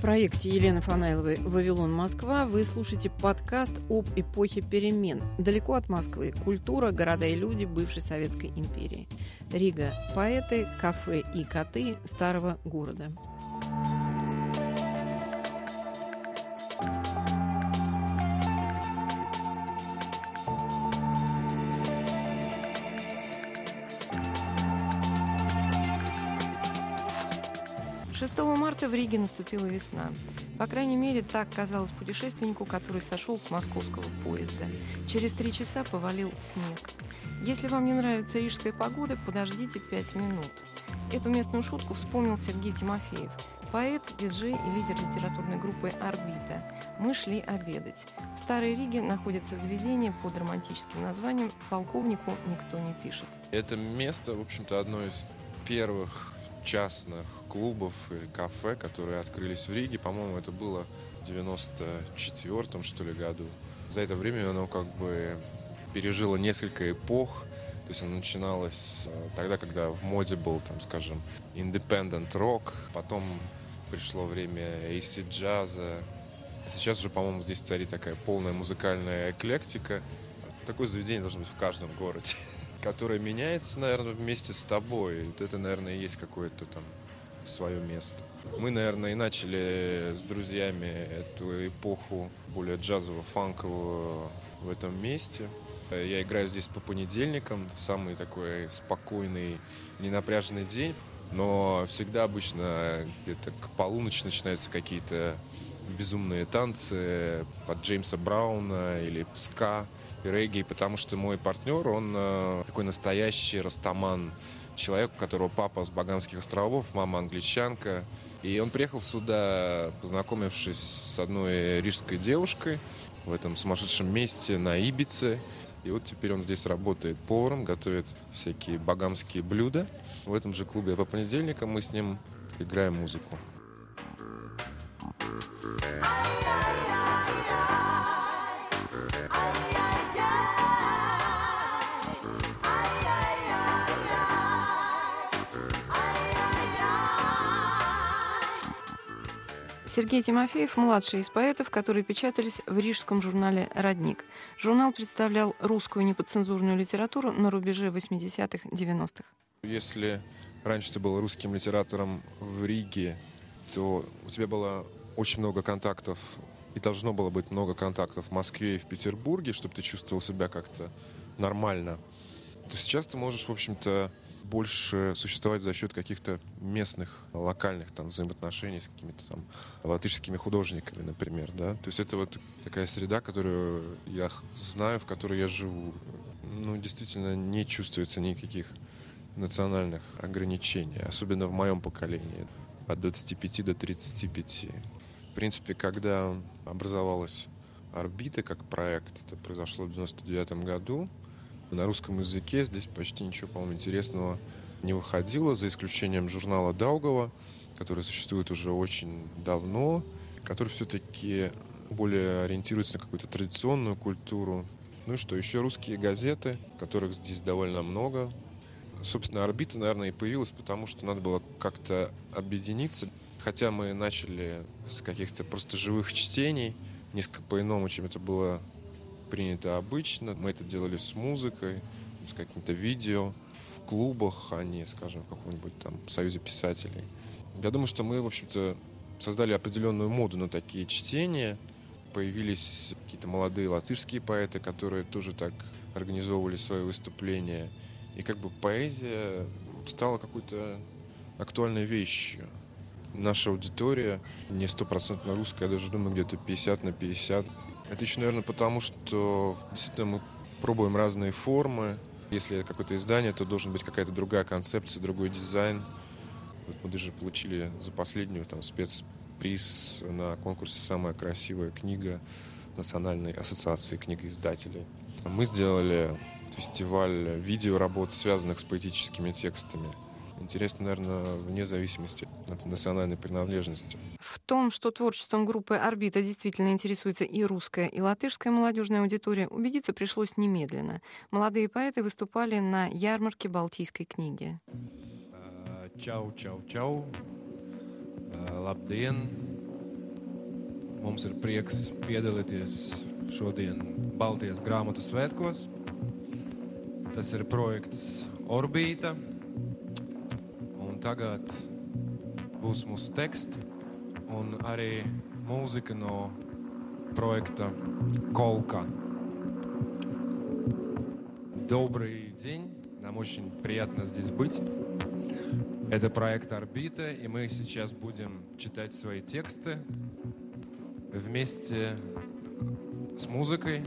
Проекте Елены Фанайловой «Вавилон, Москва» вы слушаете подкаст об эпохе перемен. Далеко от Москвы. Культура, города и люди бывшей Советской империи. Рига. Поэты, кафе и коты старого города. В Риге наступила весна. По крайней мере, так казалось путешественнику, который сошел с московского поезда. Через три часа повалил снег. Если вам не нравится рижская погода, подождите пять минут. Эту местную шутку вспомнил Сергей Тимофеев, поэт, диджей и лидер литературной группы «Орбита». Мы шли обедать. В Старой Риге находится заведение под романтическим названием «Полковнику никто не пишет». Это место, в общем-то, одно из первых частных клубов и кафе, которые открылись в Риге. По-моему, это было в 94-м, что ли, году. За это время оно как бы пережило несколько эпох. То есть оно начиналось э, тогда, когда в моде был, там, скажем, independent rock. Потом пришло время AC джаза. Сейчас же, по-моему, здесь царит такая полная музыкальная эклектика. Такое заведение должно быть в каждом городе которая меняется, наверное, вместе с тобой. Вот это, наверное, и есть какое-то там свое место. Мы, наверное, и начали с друзьями эту эпоху более джазово-фанковую в этом месте. Я играю здесь по понедельникам, самый такой спокойный, ненапряженный день. Но всегда обычно где-то к полуночи начинаются какие-то безумные танцы под Джеймса Брауна или ска и регги, потому что мой партнер, он э, такой настоящий растаман, человек, у которого папа с Багамских островов, мама англичанка. И он приехал сюда, познакомившись с одной рижской девушкой в этом сумасшедшем месте на Ибице. И вот теперь он здесь работает поваром, готовит всякие багамские блюда. В этом же клубе по понедельникам мы с ним играем музыку. Сергей Тимофеев – младший из поэтов, которые печатались в рижском журнале «Родник». Журнал представлял русскую неподцензурную литературу на рубеже 80-х, 90-х. Если раньше ты был русским литератором в Риге, то у тебя было очень много контактов, и должно было быть много контактов в Москве и в Петербурге, чтобы ты чувствовал себя как-то нормально. То сейчас ты можешь, в общем-то, больше существовать за счет каких-то местных, локальных там взаимоотношений с какими-то там латышскими художниками, например, да. То есть это вот такая среда, которую я знаю, в которой я живу. Ну, действительно, не чувствуется никаких национальных ограничений, особенно в моем поколении, от 25 до 35. В принципе, когда образовалась орбита как проект, это произошло в 99 году, на русском языке здесь почти ничего, по-моему, интересного не выходило, за исключением журнала Даугова, который существует уже очень давно, который все-таки более ориентируется на какую-то традиционную культуру. Ну и что, еще русские газеты, которых здесь довольно много. Собственно, орбита, наверное, и появилась, потому что надо было как-то объединиться. Хотя мы начали с каких-то просто живых чтений, несколько по-иному, чем это было принято обычно. Мы это делали с музыкой, с каким-то видео, в клубах, а не, скажем, в каком-нибудь там союзе писателей. Я думаю, что мы, в общем-то, создали определенную моду на такие чтения. Появились какие-то молодые латышские поэты, которые тоже так организовывали свои выступления. И как бы поэзия стала какой-то актуальной вещью. Наша аудитория не стопроцентно русская, я даже думаю, где-то 50 на 50. Это еще, наверное, потому, что действительно мы пробуем разные формы. Если какое-то издание, то должен быть какая-то другая концепция, другой дизайн. Вот мы даже получили за последнюю там, спецприз на конкурсе «Самая красивая книга» Национальной ассоциации книгоиздателей. Мы сделали фестиваль видеоработ, связанных с поэтическими текстами интересно, наверное, вне зависимости от национальной принадлежности. В том, что творчеством группы «Орбита» действительно интересуется и русская, и латышская молодежная аудитория, убедиться пришлось немедленно. Молодые поэты выступали на ярмарке Балтийской книги. Чау, чау, чау. Labdien! Mums ir prieks piedalīties šodien Baltijas grāmatu svētkos. Tas ir projekts Orbīta. Tagad būs mūsu teksti un arī mūzika no проекта «Колка». Добрый день. Нам очень приятно здесь быть. Это проект «Орбита», и мы сейчас будем читать свои тексты вместе с музыкой.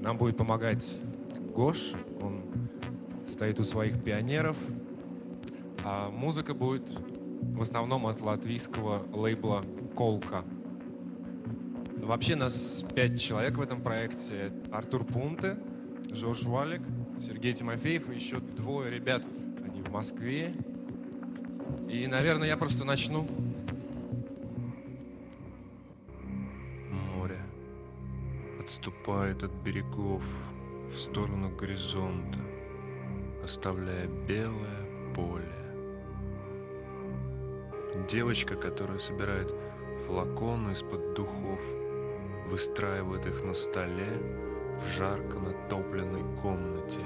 Нам будет помогать Гош, он стоит у своих пионеров, а музыка будет в основном от латвийского лейбла «Колка». Вообще нас пять человек в этом проекте. Артур Пунте, Жорж Валик, Сергей Тимофеев и еще двое ребят. Они в Москве. И, наверное, я просто начну. Море отступает от берегов в сторону горизонта, оставляя белое поле. Девочка, которая собирает флаконы из-под духов, выстраивает их на столе в жарко натопленной комнате.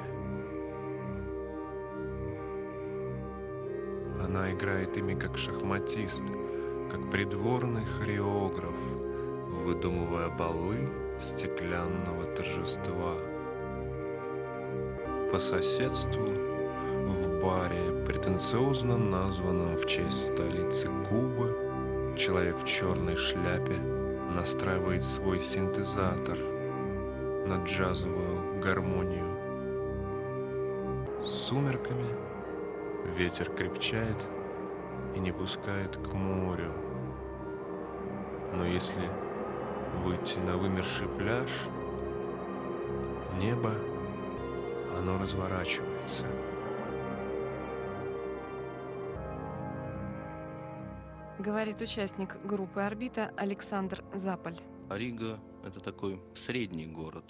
Она играет ими как шахматист, как придворный хореограф, выдумывая балы стеклянного торжества. По соседству в баре, претенциозно названном в честь столицы Кубы, человек в черной шляпе настраивает свой синтезатор на джазовую гармонию. С сумерками ветер крепчает и не пускает к морю. Но если выйти на вымерший пляж, небо, оно разворачивается. Говорит участник группы «Орбита» Александр Заполь. Рига – это такой средний город.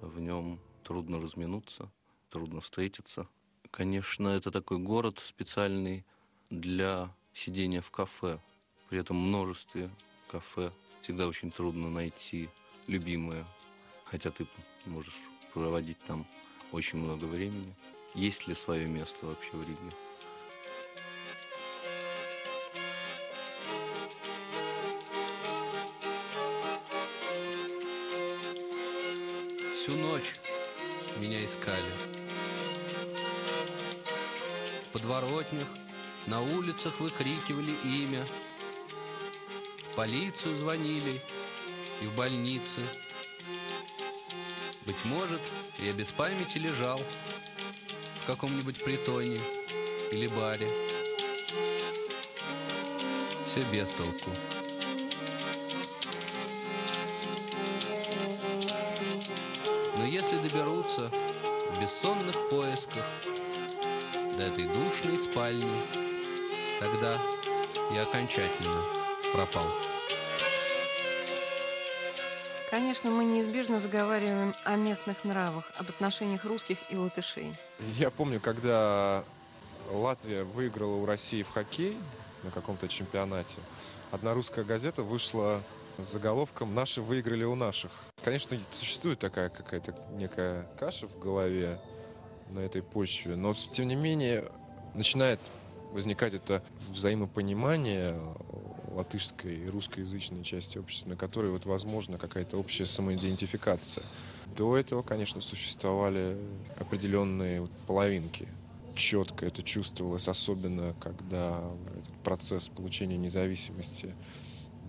В нем трудно разминуться, трудно встретиться. Конечно, это такой город специальный для сидения в кафе. При этом множестве кафе всегда очень трудно найти любимое, хотя ты можешь проводить там очень много времени. Есть ли свое место вообще в Риге? Всю ночь меня искали. В подворотнях, на улицах выкрикивали имя. В полицию звонили и в больнице. Быть может, я без памяти лежал в каком-нибудь притоне или баре. Все без толку. Но если доберутся в бессонных поисках до этой душной спальни, тогда я окончательно пропал. Конечно, мы неизбежно заговариваем о местных нравах, об отношениях русских и латышей. Я помню, когда Латвия выиграла у России в хоккей на каком-то чемпионате, одна русская газета вышла с заголовком «Наши выиграли у наших». Конечно, существует такая какая-то некая каша в голове на этой почве, но тем не менее начинает возникать это взаимопонимание латышской и русскоязычной части общества, на которой вот возможна какая-то общая самоидентификация. До этого, конечно, существовали определенные вот половинки. Четко это чувствовалось, особенно когда этот процесс получения независимости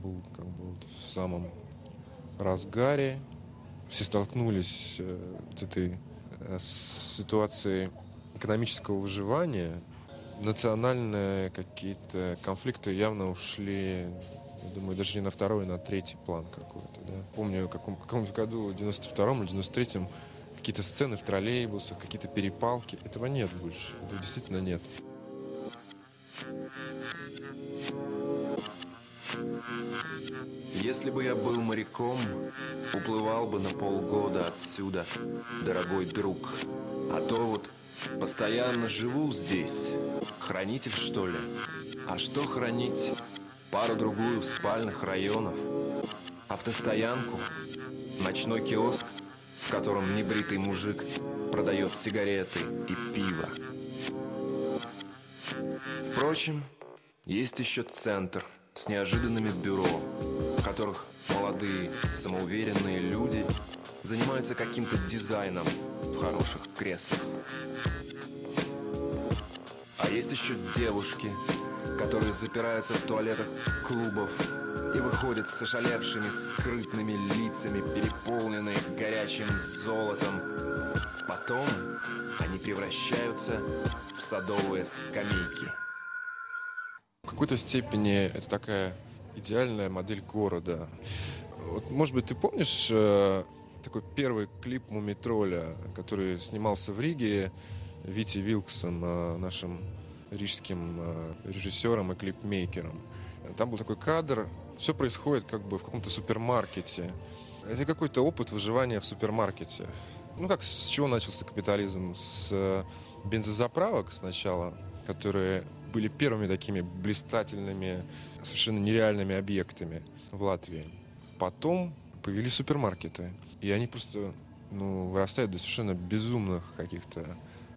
был как бы вот в самом разгаре. Все столкнулись э, с этой э, с ситуацией экономического выживания. Национальные какие-то конфликты явно ушли, я думаю, даже не на второй, а на третий план какой-то. Да. Помню, в каком, каком-то году, в 92-м или 93-м, какие-то сцены в троллейбусах, какие-то перепалки. Этого нет больше. Этого действительно нет. Если бы я был моряком, уплывал бы на полгода отсюда, дорогой друг. А то вот постоянно живу здесь. Хранитель, что ли? А что хранить? пару-другую спальных районов, автостоянку, ночной киоск, в котором небритый мужик продает сигареты и пиво. Впрочем, есть еще центр с неожиданными бюро, в которых молодые самоуверенные люди занимаются каким-то дизайном в хороших креслах. А есть еще девушки, которые запираются в туалетах клубов и выходят с ошалевшими скрытными лицами, переполненные горячим золотом. Потом они превращаются в садовые скамейки. В какой-то степени это такая идеальная модель города. Вот, может быть, ты помнишь э, такой первый клип Мумитроля, который снимался в Риге Вити Вилксом, э, нашим рижским э, режиссером и клипмейкером. Там был такой кадр, все происходит как бы в каком-то супермаркете. Это какой-то опыт выживания в супермаркете. Ну, как с чего начался капитализм? С э, бензозаправок сначала, которые были первыми такими блистательными, совершенно нереальными объектами в Латвии. Потом появились супермаркеты. И они просто ну, вырастают до совершенно безумных каких-то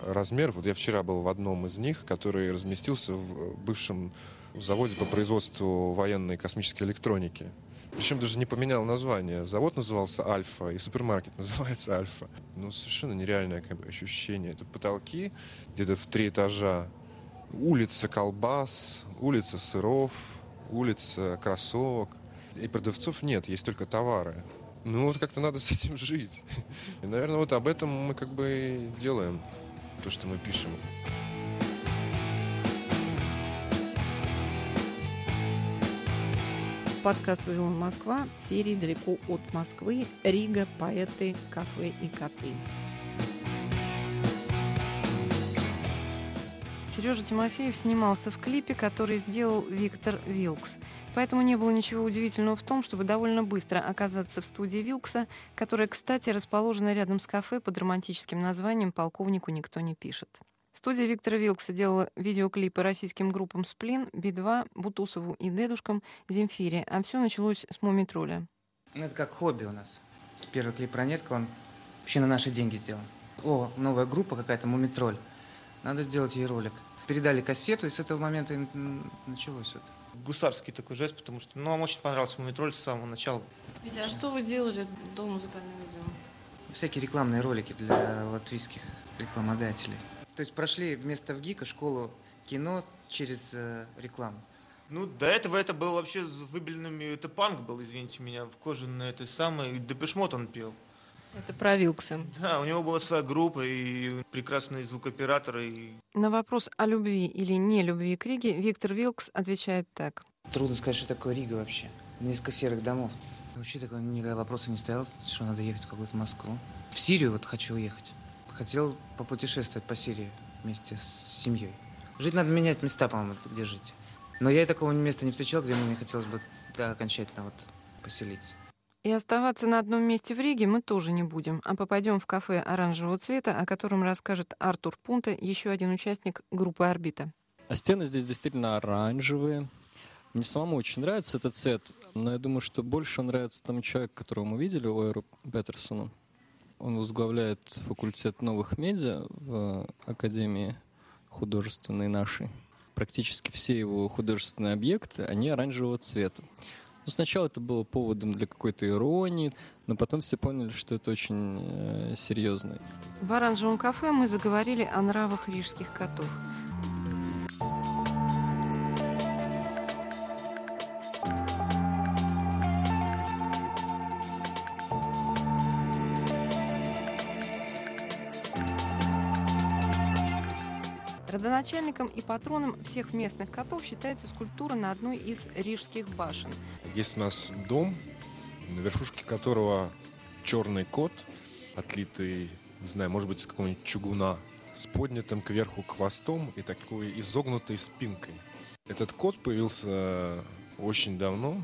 размеров. Вот я вчера был в одном из них, который разместился в бывшем заводе по производству военной космической электроники. Причем даже не поменял название. Завод назывался Альфа, и супермаркет называется Альфа. Ну, совершенно нереальное как бы, ощущение. Это потолки где-то в три этажа. Улица колбас, улица сыров, улица кроссовок. И продавцов нет, есть только товары. Ну вот как-то надо с этим жить. И, наверное, вот об этом мы как бы и делаем то, что мы пишем. Подкаст «Вавилон Москва» в серии «Далеко от Москвы. Рига. Поэты. Кафе и коты». Сережа Тимофеев снимался в клипе, который сделал Виктор Вилкс. Поэтому не было ничего удивительного в том, чтобы довольно быстро оказаться в студии Вилкса, которая, кстати, расположена рядом с кафе под романтическим названием «Полковнику никто не пишет». Студия Виктора Вилкса делала видеоклипы российским группам «Сплин», «Би-2», «Бутусову» и «Дедушкам», «Земфире», а все началось с «Мумитроля». Ну, это как хобби у нас. Первый клип «Ранетка», он вообще на наши деньги сделан. О, новая группа какая-то, «Мумитроль». Надо сделать ей ролик. Передали кассету, и с этого момента началось это. Гусарский такой жест, потому что ну, вам очень понравился «Мумитроль» с самого начала. Витя, а что вы делали до музыкального видео? Всякие рекламные ролики для латвийских рекламодателей. То есть прошли вместо ВГИКа школу кино через э, рекламу. Ну, до этого это был вообще с выбеленными, это панк был, извините меня, в кожаной этой самой, Депешмот он пел. Это про Вилкса. Да, у него была своя группа и прекрасный звукооператор. И... На вопрос о любви или не любви к Риге Виктор Вилкс отвечает так. Трудно сказать, что такое Рига вообще. Несколько серых домов. Вообще такого никогда вопроса не стоял, что надо ехать в какую-то Москву. В Сирию вот хочу уехать. Хотел попутешествовать по Сирии вместе с семьей. Жить надо менять места, по-моему, где жить. Но я и такого места не встречал, где мне хотелось бы да, окончательно вот поселиться. И оставаться на одном месте в Риге мы тоже не будем, а попадем в кафе оранжевого цвета, о котором расскажет Артур Пунта, еще один участник группы «Орбита». А стены здесь действительно оранжевые. Мне самому очень нравится этот цвет, но я думаю, что больше нравится тому человеку, которого мы видели, Уэру Петерсону. Он возглавляет факультет новых медиа в Академии художественной нашей. Практически все его художественные объекты, они оранжевого цвета. Ну, сначала это было поводом для какой-то иронии, но потом все поняли, что это очень э, серьезно. В оранжевом кафе мы заговорили о нравах рижских котов. Родоначальником и патроном всех местных котов считается скульптура на одной из рижских башен. Есть у нас дом, на верхушке которого черный кот, отлитый, не знаю, может быть, из какого-нибудь чугуна, с поднятым кверху хвостом и такой изогнутой спинкой. Этот кот появился очень давно.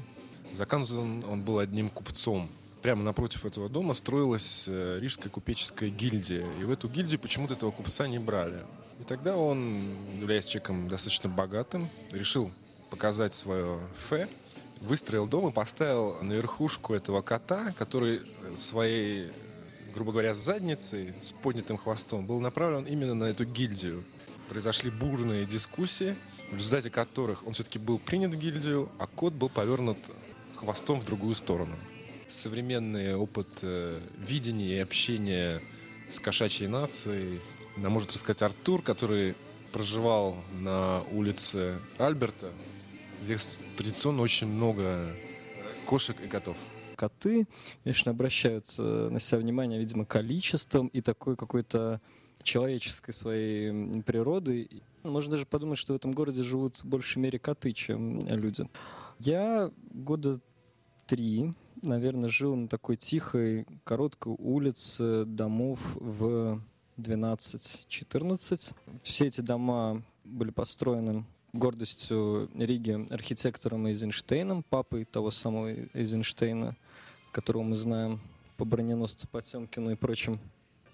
Заказан он был одним купцом. Прямо напротив этого дома строилась э, Рижская купеческая гильдия. И в эту гильдию почему-то этого купца не брали. И тогда он, являясь человеком достаточно богатым, решил показать свое фе, выстроил дом и поставил на верхушку этого кота, который своей, грубо говоря, задницей с поднятым хвостом был направлен именно на эту гильдию. Произошли бурные дискуссии, в результате которых он все-таки был принят в гильдию, а кот был повернут хвостом в другую сторону. Современный опыт э, видения и общения с кошачьей нацией нам может рассказать Артур, который проживал на улице Альберта, где традиционно очень много кошек и котов. Коты, конечно, обращают на себя внимание, видимо, количеством и такой какой-то человеческой своей природы. Можно даже подумать, что в этом городе живут в большей мере коты, чем люди. Я года три, наверное, жил на такой тихой, короткой улице домов в 12-14. Все эти дома были построены гордостью Риги архитектором Эйзенштейном, папой того самого Эйзенштейна, которого мы знаем по броненосцу Потемкину и прочим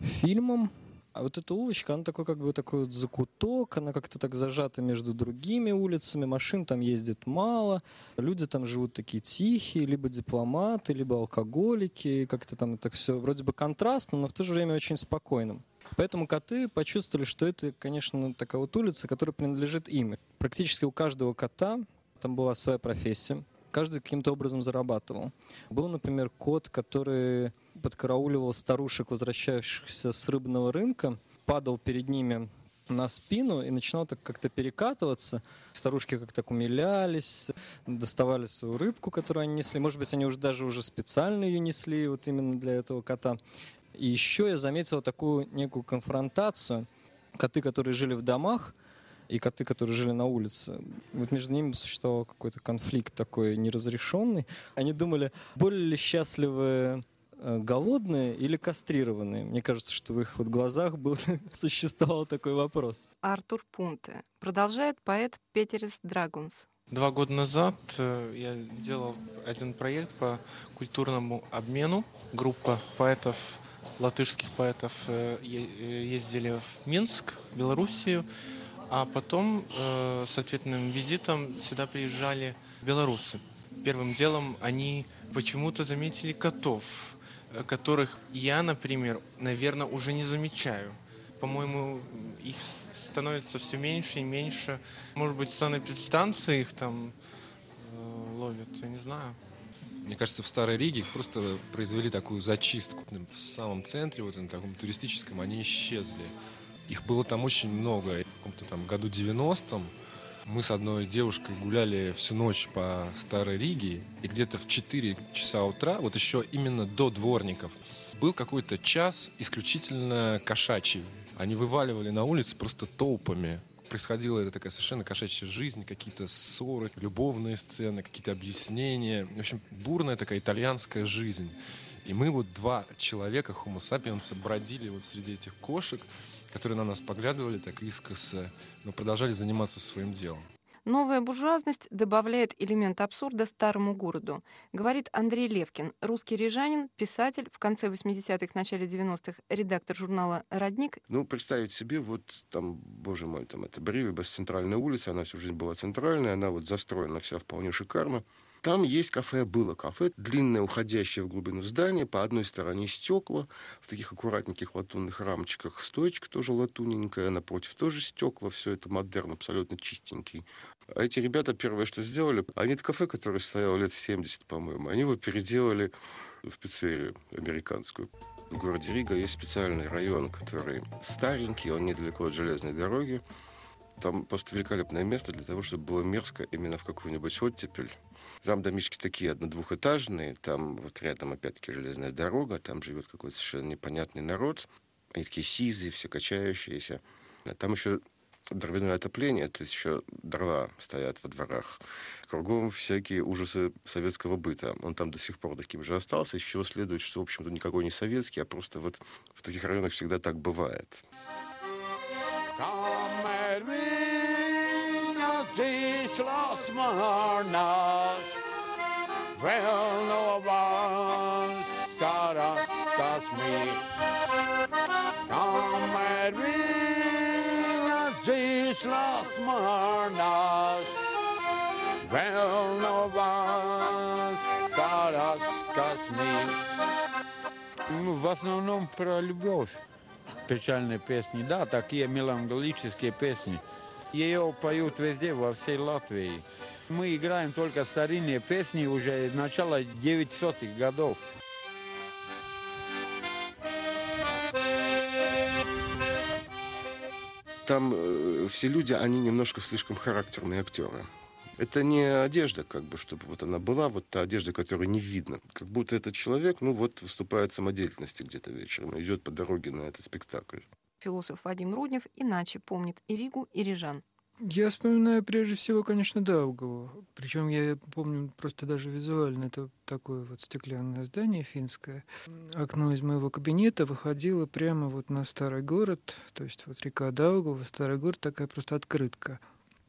фильмам. А вот эта улочка, она такой как бы такой вот закуток, она как-то так зажата между другими улицами, машин там ездит мало, люди там живут такие тихие, либо дипломаты, либо алкоголики, как-то там это все вроде бы контрастно, но в то же время очень спокойным. Поэтому коты почувствовали, что это, конечно, такая вот улица, которая принадлежит им. Практически у каждого кота там была своя профессия, каждый каким-то образом зарабатывал. Был, например, кот, который подкарауливал старушек, возвращающихся с рыбного рынка, падал перед ними на спину и начинал так как-то перекатываться. Старушки как-то так умилялись, доставали свою рыбку, которую они несли. Может быть, они уже даже уже специально ее несли вот именно для этого кота. И еще я заметил такую некую конфронтацию. Коты, которые жили в домах, и коты, которые жили на улице. Вот между ними существовал какой-то конфликт такой неразрешенный. Они думали, более ли счастливы э, голодные или кастрированные? Мне кажется, что в их вот глазах был, существовал такой вопрос. Артур Пунте. Продолжает поэт Петерис Драгунс. Два года назад э, я делал один проект по культурному обмену. Группа поэтов, латышских поэтов э, ездили в Минск, Белоруссию, а потом э, с ответным визитом сюда приезжали белорусы. Первым делом они почему-то заметили котов, э, которых я, например, наверное, уже не замечаю. По-моему, их становится все меньше и меньше. Может быть, санэпидстанции их там э, ловят, я не знаю. Мне кажется, в Старой Риге просто произвели такую зачистку. В самом центре, вот на таком туристическом, они исчезли. Их было там очень много. В каком-то там году 90-м мы с одной девушкой гуляли всю ночь по Старой Риге, и где-то в 4 часа утра, вот еще именно до дворников, был какой-то час исключительно кошачий. Они вываливали на улице просто толпами. Происходила это такая совершенно кошачья жизнь, какие-то ссоры, любовные сцены, какие-то объяснения. В общем, бурная такая итальянская жизнь. И мы вот два человека, homo sapiens, бродили вот среди этих кошек, которые на нас поглядывали так искоса, но продолжали заниматься своим делом. Новая буржуазность добавляет элемент абсурда старому городу, говорит Андрей Левкин, русский рижанин, писатель, в конце 80-х, начале 90-х, редактор журнала «Родник». Ну, представить себе, вот там, боже мой, там это Бривибас, центральная улица, она всю жизнь была центральная, она вот застроена вся вполне шикарно. Там есть кафе, было кафе, длинное, уходящее в глубину здания. По одной стороне стекла, в таких аккуратненьких латунных рамочках стоечка тоже латуненькая, напротив тоже стекла, все это модерн, абсолютно чистенький. А эти ребята первое, что сделали, они это кафе, которое стояло лет 70, по-моему, они его переделали в пиццерию американскую. В городе Рига есть специальный район, который старенький, он недалеко от железной дороги. Там просто великолепное место для того, чтобы было мерзко именно в какую-нибудь оттепель. Там домишки такие одно-двухэтажные, там вот рядом опять-таки железная дорога, там живет какой-то совершенно непонятный народ. Они такие сизые, все качающиеся. А там еще дровяное отопление, то есть еще дрова стоят во дворах. Кругом всякие ужасы советского быта. Он там до сих пор таким же остался, из чего следует, что, в общем-то, никакой не советский, а просто вот в таких районах всегда так бывает. Well, no one's gotta stop me. Come and ring these last mornings. Ну, в основном про любовь. Печальные песни, да, такие меланхолические песни. Ее поют везде, во всей Латвии. Мы играем только старинные песни уже начала 900-х годов. Там э, все люди, они немножко слишком характерные актеры. Это не одежда, как бы, чтобы вот она была, вот та одежда, которую не видно. Как будто этот человек, ну вот, выступает в самодеятельности где-то вечером, идет по дороге на этот спектакль. Философ Вадим Руднев иначе помнит и Ригу, и Рижан. Я вспоминаю прежде всего, конечно, Даугаву. Причем я помню просто даже визуально. Это такое вот стеклянное здание финское. Окно из моего кабинета выходило прямо вот на старый город. То есть вот река Даугава, старый город, такая просто открытка.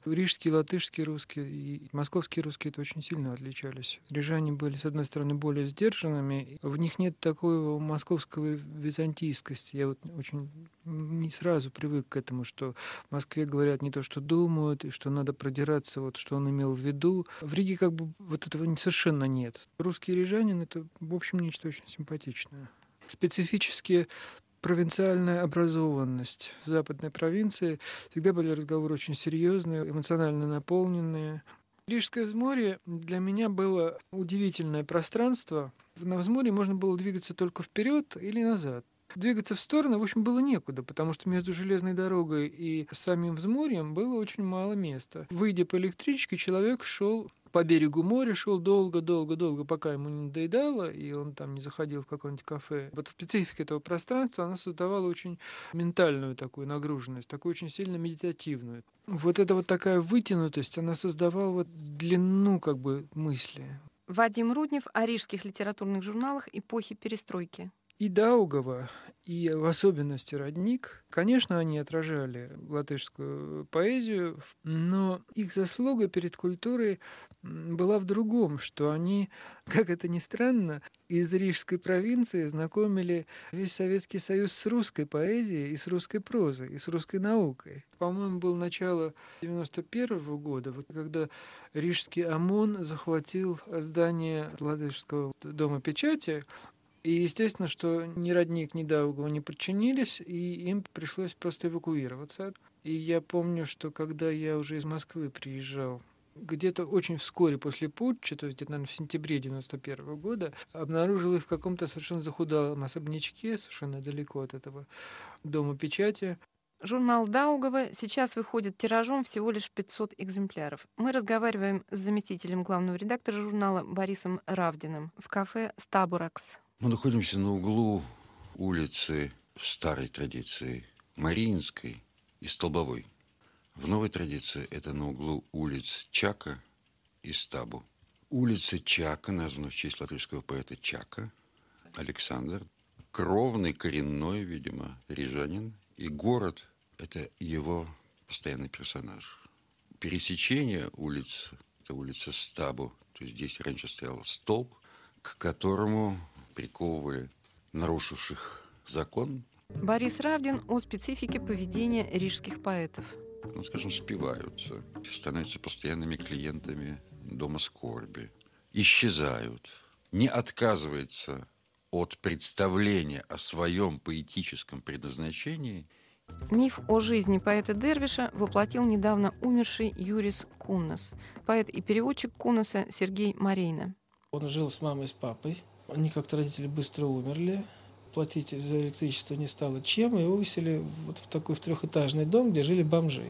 Рижские, латышские русские и московские русские это очень сильно отличались. Рижане были, с одной стороны, более сдержанными. В них нет такой московской византийскости. Я вот очень не сразу привык к этому, что в Москве говорят не то, что думают, и что надо продираться, вот что он имел в виду. В Риге как бы вот этого совершенно нет. Русский рижанин — это, в общем, нечто очень симпатичное. Специфические провинциальная образованность. Западной провинции всегда были разговоры очень серьезные, эмоционально наполненные. Рижское взморье для меня было удивительное пространство. На взморье можно было двигаться только вперед или назад. Двигаться в сторону, в общем, было некуда, потому что между железной дорогой и самим взморьем было очень мало места. Выйдя по электричке, человек шел по берегу моря, шел долго-долго-долго, пока ему не надоедало, и он там не заходил в какое-нибудь кафе. Вот специфика этого пространства, она создавала очень ментальную такую нагруженность, такую очень сильно медитативную. Вот эта вот такая вытянутость, она создавала вот длину как бы мысли. Вадим Руднев о рижских литературных журналах эпохи перестройки. И Даугава, и в особенности Родник, конечно, они отражали латышскую поэзию, но их заслуга перед культурой была в другом, что они, как это ни странно, из Рижской провинции знакомили весь Советский Союз с русской поэзией и с русской прозой, и с русской наукой. По-моему, было начало 91 -го года, вот когда Рижский ОМОН захватил здание Ладыжского дома печати, и естественно, что ни Родник, ни Даугава не подчинились, и им пришлось просто эвакуироваться. И я помню, что когда я уже из Москвы приезжал где-то очень вскоре после путча, то есть где-то, наверное, в сентябре 91 -го года, обнаружил их в каком-то совершенно захудалом особнячке, совершенно далеко от этого дома печати. Журнал Даугава сейчас выходит тиражом всего лишь 500 экземпляров. Мы разговариваем с заместителем главного редактора журнала Борисом Равдиным в кафе «Стабуракс». Мы находимся на углу улицы в старой традиции Мариинской и Столбовой. В новой традиции это на углу улиц Чака и Стабу. Улица Чака названа в честь латышского поэта Чака, Александр. Кровный, коренной, видимо, рижанин. И город – это его постоянный персонаж. Пересечение улиц – это улица Стабу. То есть здесь раньше стоял столб, к которому приковывали нарушивших закон. Борис Равдин о специфике поведения рижских поэтов – ну, скажем, спиваются, становятся постоянными клиентами дома скорби, исчезают, не отказывается от представления о своем поэтическом предназначении. Миф о жизни поэта Дервиша воплотил недавно умерший Юрис Куннас, поэт и переводчик Куннаса Сергей Марейна. Он жил с мамой и с папой. Они как-то родители быстро умерли платить за электричество не стало чем, и его выселили вот в такой в трехэтажный дом, где жили бомжи.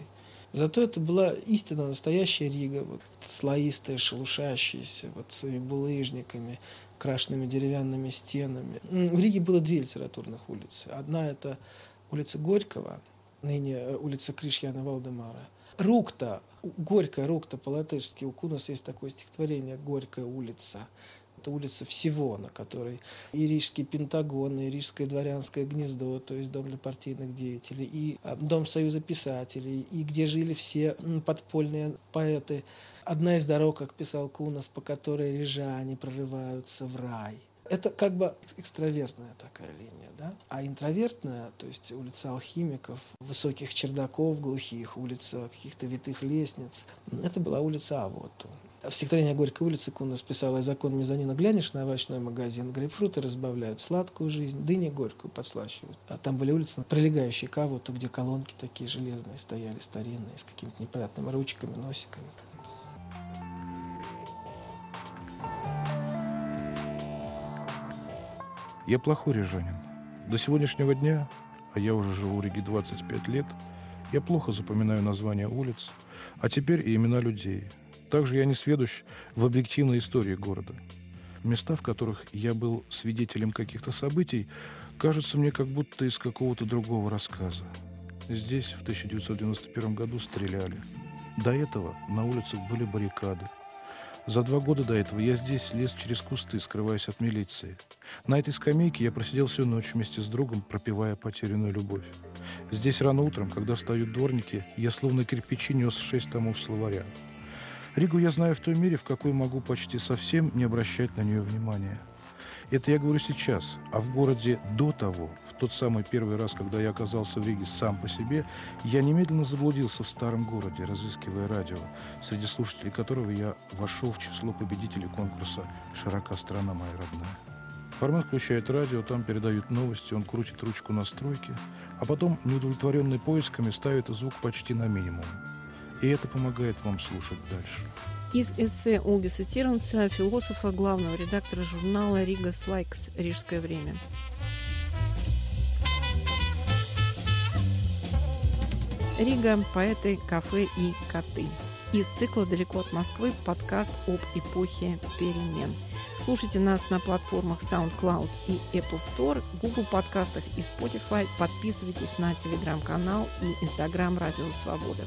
Зато это была истинно настоящая Рига, вот, слоистая, шелушащаяся, вот своими булыжниками, крашенными деревянными стенами. В Риге было две литературных улицы. Одна – это улица Горького, ныне э, улица Кришьяна Валдемара. Рукта, Горькая Рукта по-латышски, у Кунаса есть такое стихотворение «Горькая улица» это улица всего, на которой и Рижский Пентагон, и Рижское дворянское гнездо, то есть дом для партийных деятелей, и а, дом Союза писателей, и где жили все подпольные поэты. Одна из дорог, как писал Кунас, по которой рижане прорываются в рай. Это как бы экстравертная такая линия, да? А интровертная, то есть улица алхимиков, высоких чердаков глухих, улица каких-то витых лестниц, это была улица Авоту. В стихотворении Горькой улицы Кунас писала «Закон мезонина глянешь на овощной магазин, грейпфруты разбавляют сладкую жизнь, дыни горькую подслащивают». А там были улицы, прилегающие к Авоту, где колонки такие железные стояли, старинные, с какими-то непонятными ручками, носиками. Я плохой рижанин. До сегодняшнего дня, а я уже живу в Риге 25 лет, я плохо запоминаю названия улиц, а теперь и имена людей. Также я не сведущ в объективной истории города. Места, в которых я был свидетелем каких-то событий, кажутся мне как будто из какого-то другого рассказа. Здесь в 1991 году стреляли. До этого на улицах были баррикады. За два года до этого я здесь лез через кусты, скрываясь от милиции. На этой скамейке я просидел всю ночь вместе с другом, пропивая потерянную любовь. Здесь рано утром, когда встают дворники, я словно кирпичи нес шесть томов словаря. Ригу я знаю в той мере, в какой могу почти совсем не обращать на нее внимания. Это я говорю сейчас, а в городе до того, в тот самый первый раз, когда я оказался в Риге сам по себе, я немедленно заблудился в старом городе, разыскивая радио, среди слушателей которого я вошел в число победителей конкурса «Широка страна моя родная». Формат включает радио, там передают новости, он крутит ручку настройки, а потом, неудовлетворенный поисками, ставит звук почти на минимум. И это помогает вам слушать дальше. Из эссе Олдиса Тиренса, философа, главного редактора журнала «Рига Слайкс. Рижское время». Рига, поэты, кафе и коты. Из цикла «Далеко от Москвы» подкаст об эпохе перемен. Слушайте нас на платформах SoundCloud и Apple Store, Google подкастах и Spotify. Подписывайтесь на телеграм-канал и Instagram Радио Свобода.